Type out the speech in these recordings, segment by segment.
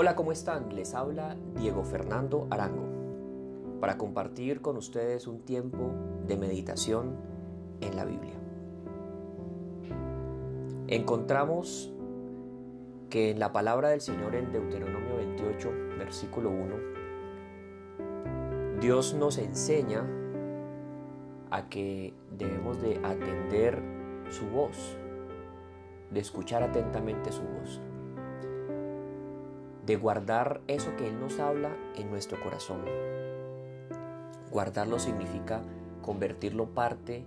Hola, ¿cómo están? Les habla Diego Fernando Arango para compartir con ustedes un tiempo de meditación en la Biblia. Encontramos que en la palabra del Señor en Deuteronomio 28, versículo 1, Dios nos enseña a que debemos de atender su voz, de escuchar atentamente su voz de guardar eso que Él nos habla en nuestro corazón. Guardarlo significa convertirlo parte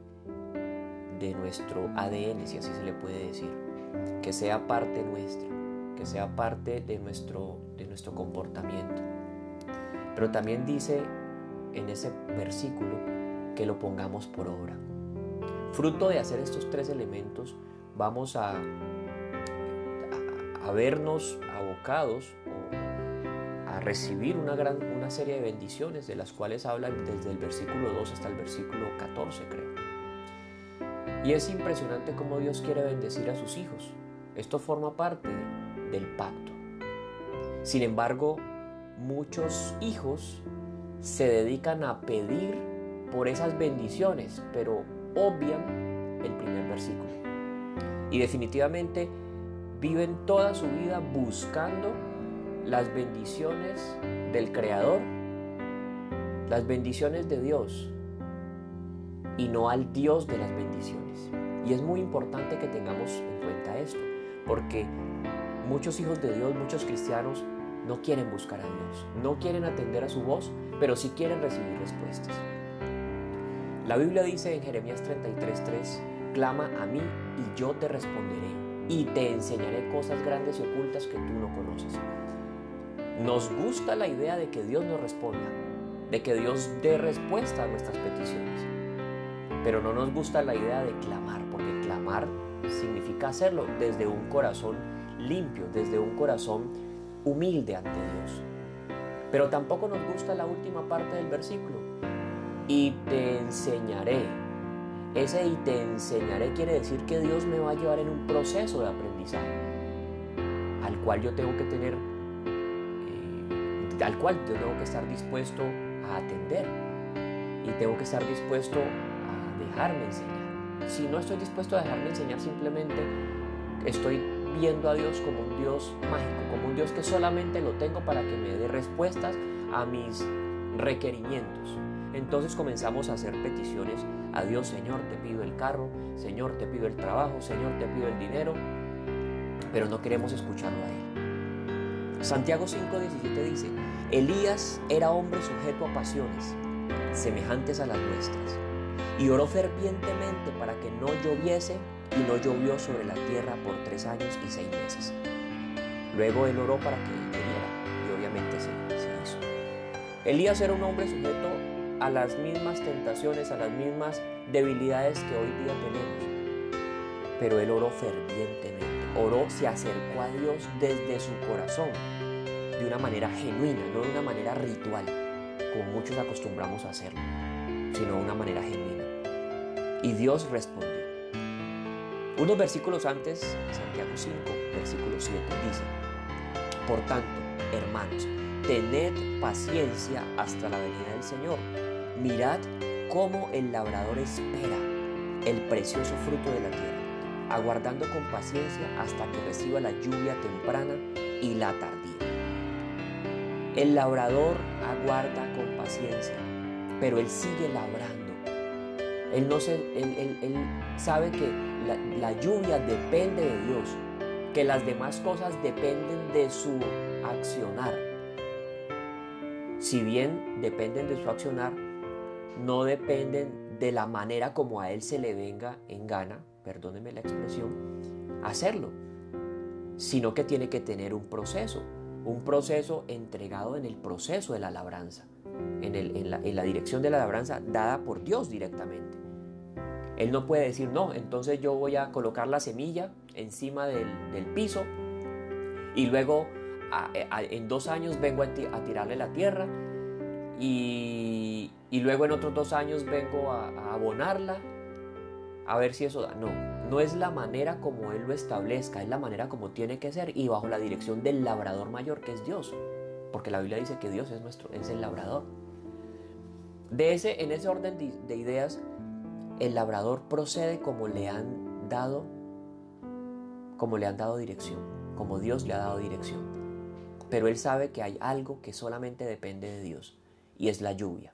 de nuestro ADN, si así se le puede decir, que sea parte nuestra, que sea parte de nuestro, de nuestro comportamiento. Pero también dice en ese versículo que lo pongamos por obra. Fruto de hacer estos tres elementos, vamos a, a, a vernos abocados a recibir una, gran, una serie de bendiciones de las cuales habla desde el versículo 2 hasta el versículo 14 creo. Y es impresionante cómo Dios quiere bendecir a sus hijos. Esto forma parte del pacto. Sin embargo, muchos hijos se dedican a pedir por esas bendiciones, pero obvian el primer versículo. Y definitivamente viven toda su vida buscando las bendiciones del Creador, las bendiciones de Dios y no al Dios de las bendiciones. Y es muy importante que tengamos en cuenta esto, porque muchos hijos de Dios, muchos cristianos, no quieren buscar a Dios, no quieren atender a su voz, pero sí quieren recibir respuestas. La Biblia dice en Jeremías 33:3, clama a mí y yo te responderé y te enseñaré cosas grandes y ocultas que tú no conoces. Nos gusta la idea de que Dios nos responda, de que Dios dé respuesta a nuestras peticiones. Pero no nos gusta la idea de clamar, porque clamar significa hacerlo desde un corazón limpio, desde un corazón humilde ante Dios. Pero tampoco nos gusta la última parte del versículo. Y te enseñaré. Ese y te enseñaré quiere decir que Dios me va a llevar en un proceso de aprendizaje, al cual yo tengo que tener al cual yo tengo que estar dispuesto a atender y tengo que estar dispuesto a dejarme enseñar. Si no estoy dispuesto a dejarme enseñar, simplemente estoy viendo a Dios como un Dios mágico, como un Dios que solamente lo tengo para que me dé respuestas a mis requerimientos. Entonces comenzamos a hacer peticiones a Dios, Señor, te pido el carro, Señor, te pido el trabajo, Señor, te pido el dinero, pero no queremos escucharlo a Él. Santiago 5:17 dice, Elías era hombre sujeto a pasiones, semejantes a las nuestras, y oró fervientemente para que no lloviese, y no llovió sobre la tierra por tres años y seis meses. Luego él oró para que lloviera, y obviamente se, se hizo. Elías era un hombre sujeto a las mismas tentaciones, a las mismas debilidades que hoy día tenemos. Pero él oró fervientemente, oró, se acercó a Dios desde su corazón de una manera genuina, no de una manera ritual, como muchos acostumbramos a hacerlo, sino de una manera genuina. Y Dios respondió. Unos versículos antes, Santiago 5, versículo 7, dice, Por tanto, hermanos, tened paciencia hasta la venida del Señor. Mirad cómo el labrador espera el precioso fruto de la tierra, aguardando con paciencia hasta que reciba la lluvia temprana y la tardía. El labrador aguarda con paciencia, pero él sigue labrando. Él, no se, él, él, él sabe que la, la lluvia depende de Dios, que las demás cosas dependen de su accionar. Si bien dependen de su accionar, no dependen de la manera como a él se le venga en gana, perdóneme la expresión, hacerlo, sino que tiene que tener un proceso un proceso entregado en el proceso de la labranza, en, la, dirección de la labranza dada por Dios directamente. Él no puede decir, no, entonces yo voy a colocar la semilla encima del, piso y luego en dos años vengo a, tirarle la tierra y, luego en otros dos años vengo a, abonarla a ver si eso da. No, no es la manera como Él lo establezca, es la manera como tiene que ser y bajo la dirección del labrador mayor que es Dios. Porque la Biblia dice que Dios es, nuestro, es el labrador. De ese, en ese orden de, de ideas, el labrador procede como le han dado, como le han dado dirección, como Dios le ha dado dirección. Pero él sabe que hay algo que solamente depende de Dios y es la lluvia.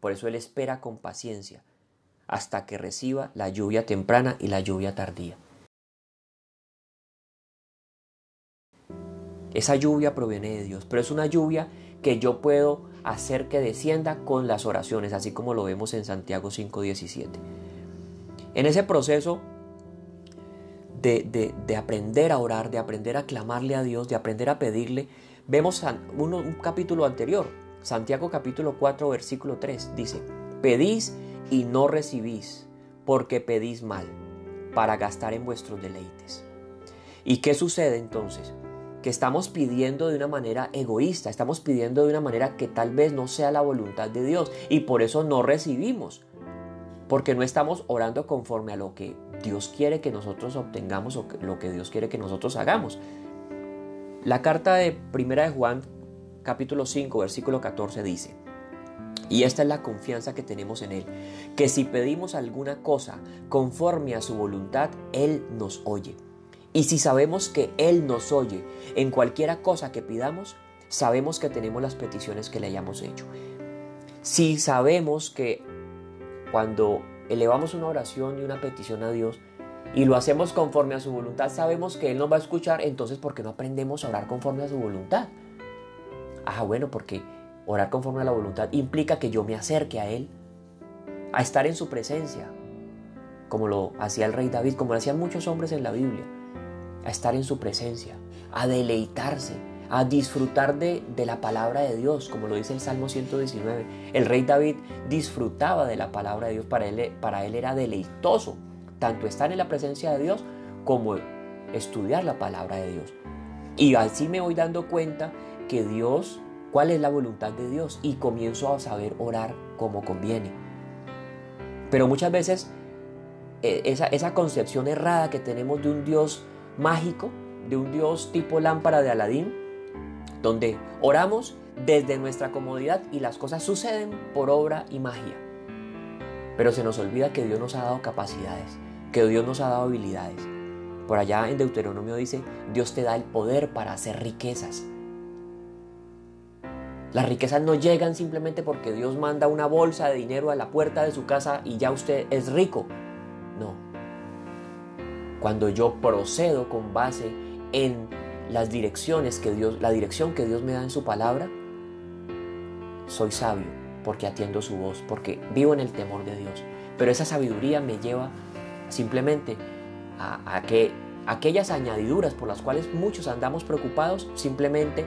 Por eso él espera con paciencia hasta que reciba la lluvia temprana y la lluvia tardía. Esa lluvia proviene de Dios, pero es una lluvia que yo puedo hacer que descienda con las oraciones, así como lo vemos en Santiago 5.17. En ese proceso de, de, aprender a orar, de aprender a clamarle a Dios, de aprender a pedirle, vemos un, un capítulo anterior, Santiago capítulo 4, versículo 3, dice, pedís y no recibís, porque pedís mal, para gastar en vuestros deleites. ¿Y qué sucede entonces? Que estamos pidiendo de una manera egoísta, estamos pidiendo de una manera que tal vez no sea la voluntad de Dios y por eso no recibimos, porque no estamos orando conforme a lo que Dios quiere que nosotros obtengamos o lo que Dios quiere que nosotros hagamos. La carta de Primera de Juan capítulo 5 versículo 14 dice, y esta es la confianza que tenemos en Él, que si pedimos alguna cosa conforme a su voluntad, Él nos oye. Y si sabemos que Él nos oye en cualquiera cosa que pidamos, sabemos que tenemos las peticiones que le hayamos hecho. Si sabemos que cuando elevamos una oración y una petición a Dios y lo hacemos conforme a su voluntad, sabemos que Él nos va a escuchar, entonces ¿por qué no aprendemos a orar conforme a su voluntad? Ah, bueno, porque Orar conforme a la voluntad implica que yo me acerque a Él, a estar en su presencia, como lo hacía el rey David, como lo hacían muchos hombres en la Biblia, a estar en su presencia, a deleitarse, a disfrutar de, de, la palabra de Dios, como lo dice el Salmo 119. El rey David disfrutaba de la palabra de Dios, para él, para él era deleitoso, tanto estar en la presencia de Dios como estudiar la palabra de Dios. Y así me voy dando cuenta que Dios cuál es la voluntad de Dios y comienzo a saber orar como conviene. Pero muchas veces eh, esa, esa concepción errada que tenemos de un Dios mágico, de un Dios tipo lámpara de Aladín, donde oramos desde nuestra comodidad y las cosas suceden por obra y magia. Pero se nos olvida que Dios nos ha dado capacidades, que Dios nos ha dado habilidades. Por allá en Deuteronomio dice, Dios te da el poder para hacer riquezas. Las riquezas no llegan simplemente porque Dios manda una bolsa de dinero a la puerta de su casa y ya usted es rico. No. Cuando yo procedo con base en las direcciones que Dios, la dirección que Dios me da en su palabra, soy sabio porque atiendo su voz, porque vivo en el temor de Dios. Pero esa sabiduría me lleva simplemente a, a que aquellas añadiduras por las cuales muchos andamos preocupados simplemente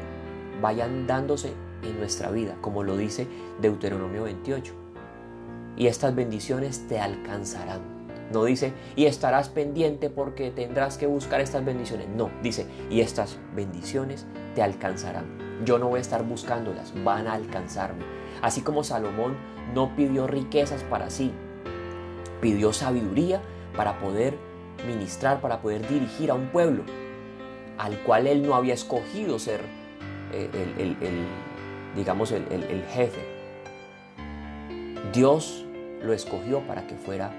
vayan dándose en nuestra vida, como lo dice Deuteronomio 28. Y estas bendiciones te alcanzarán. No dice, y estarás pendiente porque tendrás que buscar estas bendiciones. No, dice, y estas bendiciones te alcanzarán. Yo no voy a estar buscándolas, van a alcanzarme. Así como Salomón no pidió riquezas para sí, pidió sabiduría para poder ministrar, para poder dirigir a un pueblo al cual él no había escogido ser eh, el, el digamos, el, jefe. Dios lo escogió para que fuera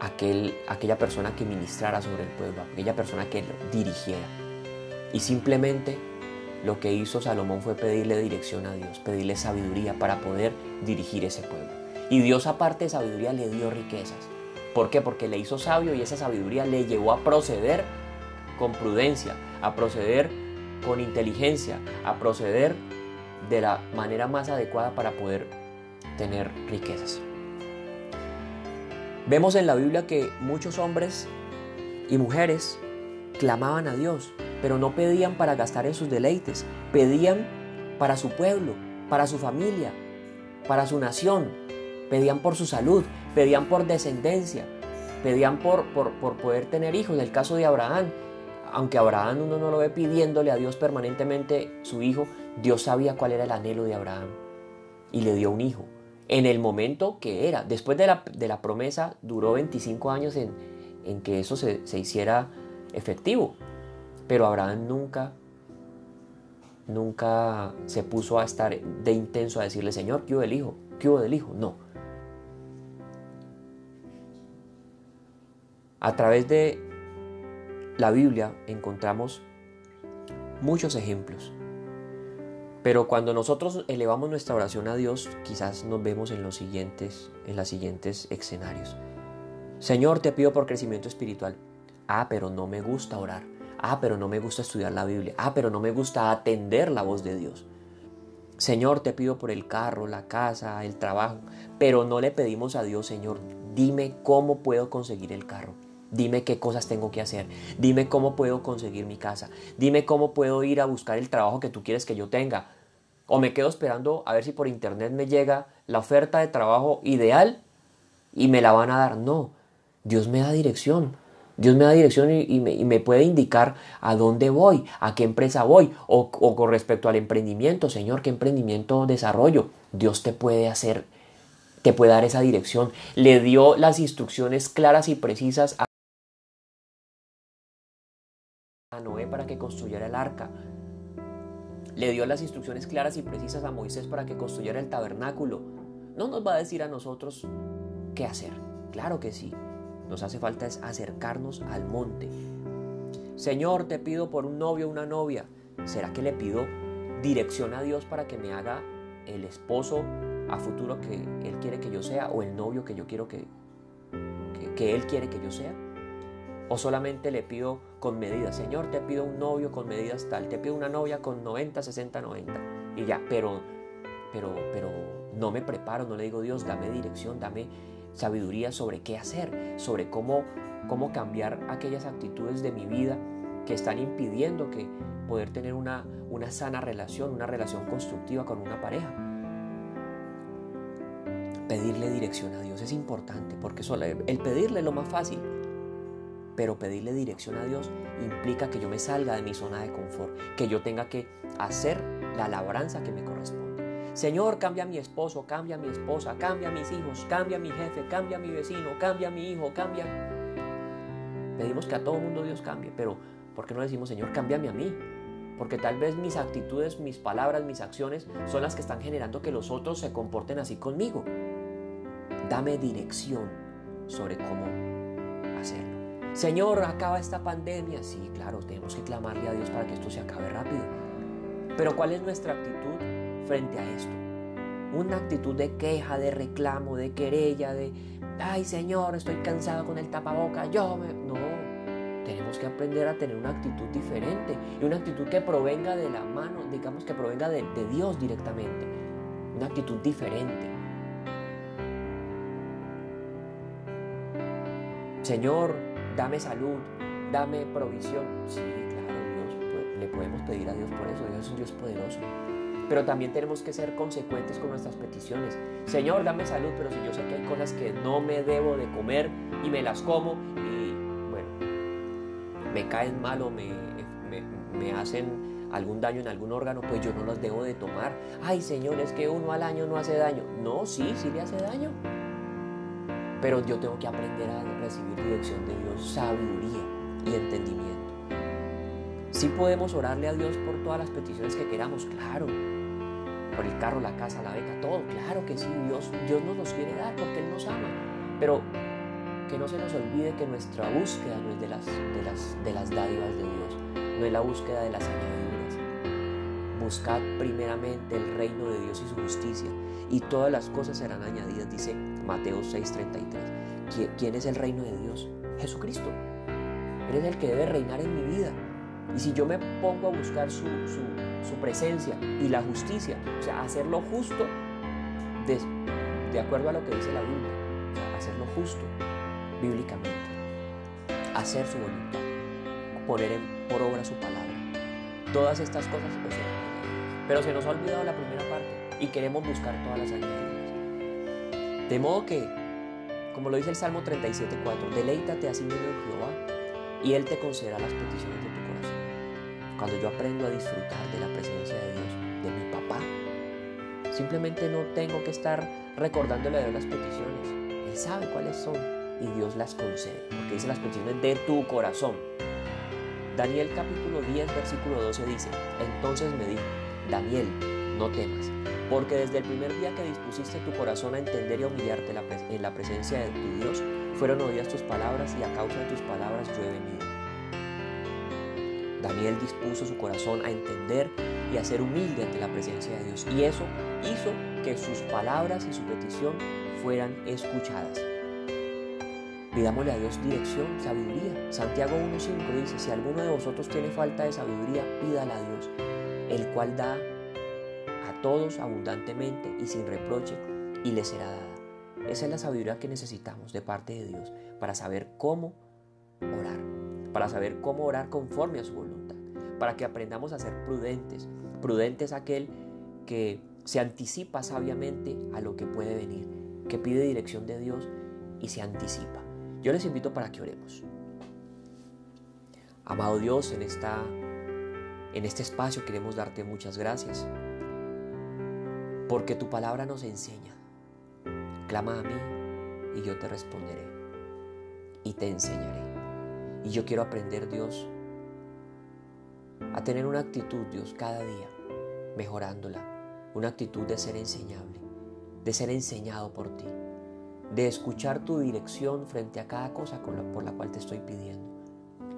aquel, aquella persona que ministrara sobre el pueblo, aquella persona que lo dirigiera. Y simplemente lo que hizo Salomón fue pedirle dirección a Dios, pedirle sabiduría para poder dirigir ese pueblo. Y Dios aparte de sabiduría le dio riquezas. ¿Por qué? Porque le hizo sabio y esa sabiduría le llevó a proceder con prudencia, a proceder con inteligencia, a proceder de la manera más adecuada para poder tener riquezas. Vemos en la Biblia que muchos hombres y mujeres clamaban a Dios, pero no pedían para gastar en sus deleites, pedían para su pueblo, para su familia, para su nación, pedían por su salud, pedían por descendencia, pedían por, por, por poder tener hijos. En el caso de Abraham, aunque Abraham uno no lo ve pidiéndole a Dios permanentemente su hijo, Dios sabía cuál era el anhelo de Abraham y le dio un hijo. en el momento que era. Después de la, promesa duró 25 años en, que eso se, hiciera efectivo. Pero Abraham nunca, nunca se puso a estar de intenso a decirle, Señor, ¿qué hubo hijo? ¿Qué hubo del hijo? No. A través de la Biblia encontramos muchos ejemplos. Pero cuando nosotros elevamos nuestra oración a Dios, quizás nos vemos en los siguientes, en los siguientes escenarios. Señor, te pido por crecimiento espiritual. Ah, pero no me gusta orar. Ah, pero no me gusta estudiar la Biblia. Ah, pero no me gusta atender la voz de Dios. Señor, te pido por el carro, la casa, el trabajo, pero no le pedimos a Dios, Señor, dime cómo puedo conseguir el carro. Dime qué cosas tengo que hacer. Dime cómo puedo conseguir mi casa. Dime cómo puedo ir a buscar el trabajo que tú quieres que yo tenga. O me quedo esperando a ver si por internet me llega la oferta de trabajo ideal y me la van a dar. No, Dios me da dirección. Dios me da dirección y, me, puede indicar a dónde voy, a qué empresa voy, o, o con respecto al emprendimiento, Señor, qué emprendimiento desarrollo. Dios te puede hacer, te puede dar esa dirección. Le dio las instrucciones claras y precisas a para que construyera el arca. Le dio las instrucciones claras y precisas a Moisés para que construyera el tabernáculo. No nos va a decir a nosotros qué hacer. Claro que sí. Nos hace falta es acercarnos al monte. Señor, te pido por un novio o una novia. ¿Será que le pido dirección a Dios para que me haga el esposo a futuro que Él quiere que yo sea o el novio que yo quiero que, que, que Él quiere que yo sea? O solamente le pido con medidas, Señor, te pido un novio con medidas tal, te pido una novia con 90, 60, 90. Y ya, pero, pero, pero no me preparo, no le digo Dios, dame dirección, dame sabiduría sobre qué hacer, sobre cómo, cómo cambiar aquellas actitudes de mi vida que están impidiendo que poder tener una, una sana relación, una relación constructiva con una pareja. Pedirle dirección a Dios es importante porque el pedirle es lo más fácil pero pedirle dirección a Dios implica que yo me salga de mi zona de confort, que yo tenga que hacer la labranza que me corresponde. Señor, cambia a mi esposo, cambia a mi esposa, cambia a mis hijos, cambia a mi jefe, cambia a mi vecino, cambia a mi hijo, cambia. Pedimos que a todo mundo Dios cambie, pero ¿por qué no decimos, Señor, cámbiame a mí? Porque tal vez mis actitudes, mis palabras, mis acciones son las que están generando que los otros se comporten así conmigo. Dame dirección sobre cómo hacerlo. Señor, acaba esta pandemia. Sí, claro, tenemos que clamarle a Dios para que esto se acabe rápido. Pero ¿cuál es nuestra actitud frente a esto? Una actitud de queja, de reclamo, de querella, de, ay Señor, estoy cansado con el tapaboca, yo. No, tenemos que aprender a tener una actitud diferente y una actitud que provenga de la mano, digamos que provenga de, de Dios directamente. Una actitud diferente. Señor, dame salud, dame provisión. Sí, claro, Dios, pues, le podemos pedir a Dios por eso, Dios es un Dios poderoso. Pero también tenemos que ser consecuentes con nuestras peticiones. Señor, dame salud, pero si yo sé que hay cosas que no me debo de comer y me las como y bueno, me caen mal o me, me, hacen algún daño en algún órgano, pues yo no las debo de tomar. Ay, Señor, es que uno al año no hace daño. No, sí, sí le hace daño. Pero yo tengo que aprender a recibir dirección de Dios, sabiduría y entendimiento. Si podemos orarle a Dios por todas las peticiones que queramos, claro. Por el carro, la casa, la beca, todo, claro que sí, Dios, Dios nos los quiere dar porque Él nos ama. Pero que no se nos olvide que nuestra búsqueda no es de las, de las, de las dádivas de Dios, no es la búsqueda de las añadiduras. Buscad primeramente el reino de Dios y su justicia, y todas las cosas serán añadidas, dice Mateo 6:33. ¿Quién es el reino de Dios? Jesucristo. Él es el que debe reinar en mi vida. Y si yo me pongo a buscar su, presencia y la justicia, o sea, hacer lo justo de, de acuerdo a lo que dice la Biblia, o sea, hacer lo justo bíblicamente, hacer su voluntad, poner por obra su palabra. Todas estas cosas pues, Pero se nos ha olvidado la primera parte y queremos buscar todas las añadiduras. De modo que, como lo dice el Salmo 37.4, deleítate a sí mismo en Jehová y Él te concederá las peticiones de tu corazón. Cuando yo aprendo a disfrutar de la presencia de Dios, de mi papá, Simplemente no tengo que estar recordándole de las peticiones. Él sabe cuáles son y Dios las concede, porque dice las peticiones de tu corazón. Daniel capítulo 10, versículo 12 dice, entonces me dijo, Daniel, no temas, porque desde el primer día que dispusiste tu corazón a entender y a humillarte en la presencia de tu Dios, fueron oídas tus palabras y a causa de tus palabras yo he venido. Daniel dispuso su corazón a entender y a ser humilde ante la presencia de Dios. Y eso hizo que sus palabras y su petición fueran escuchadas. Pidámosle a Dios dirección, sabiduría. Santiago 1.5 dice, si alguno de vosotros tiene falta de sabiduría, pídala a Dios, el cual da todos abundantemente y sin reproche, y le será dada. Esa es la sabiduría que necesitamos de parte de Dios para saber cómo orar, para saber cómo orar conforme a su voluntad, para que aprendamos a ser prudentes. Prudente es aquel que se anticipa sabiamente a lo que puede venir, que pide dirección de Dios y se anticipa. Yo les invito para que oremos. Amado Dios, en, esta, en este espacio queremos darte muchas gracias, porque tu palabra nos enseña. Clama a mí y yo te responderé y te enseñaré. Y yo quiero aprender, Dios, a tener una actitud, Dios, cada día, mejorándola, una actitud de ser enseñable, de ser enseñado por ti, de escuchar tu dirección frente a cada cosa por la cual te estoy pidiendo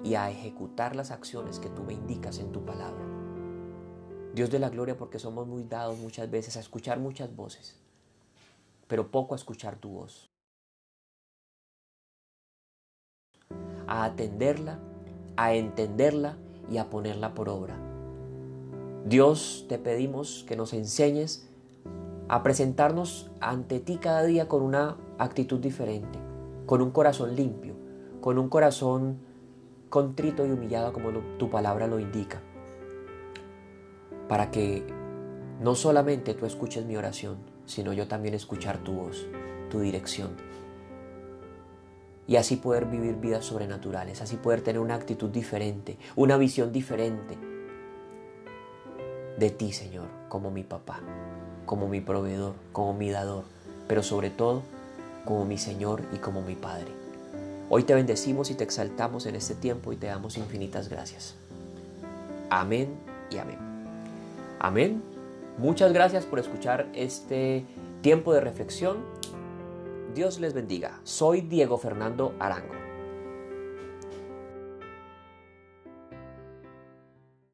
y a ejecutar las acciones que tú me indicas en tu palabra. Dios de la gloria porque somos muy dados muchas veces a escuchar muchas voces, pero poco a escuchar tu voz. A atenderla, a entenderla y a ponerla por obra. Dios, te pedimos que nos enseñes a presentarnos ante ti cada día con una actitud diferente, con un corazón limpio, con un corazón contrito y humillado como tu palabra lo indica, para que no solamente tú escuches mi oración, sino yo también escuchar tu voz, tu dirección, y así poder vivir vidas sobrenaturales, así poder tener una actitud diferente, una visión diferente de ti, Señor, como mi papá, como mi proveedor, como mi dador, pero sobre todo como mi Señor y como mi Padre. Hoy te bendecimos y te exaltamos en este tiempo y te damos infinitas gracias. Amén y amén. Amén. Muchas gracias por escuchar este tiempo de reflexión Dios les bendiga. Soy Diego Fernando Arango.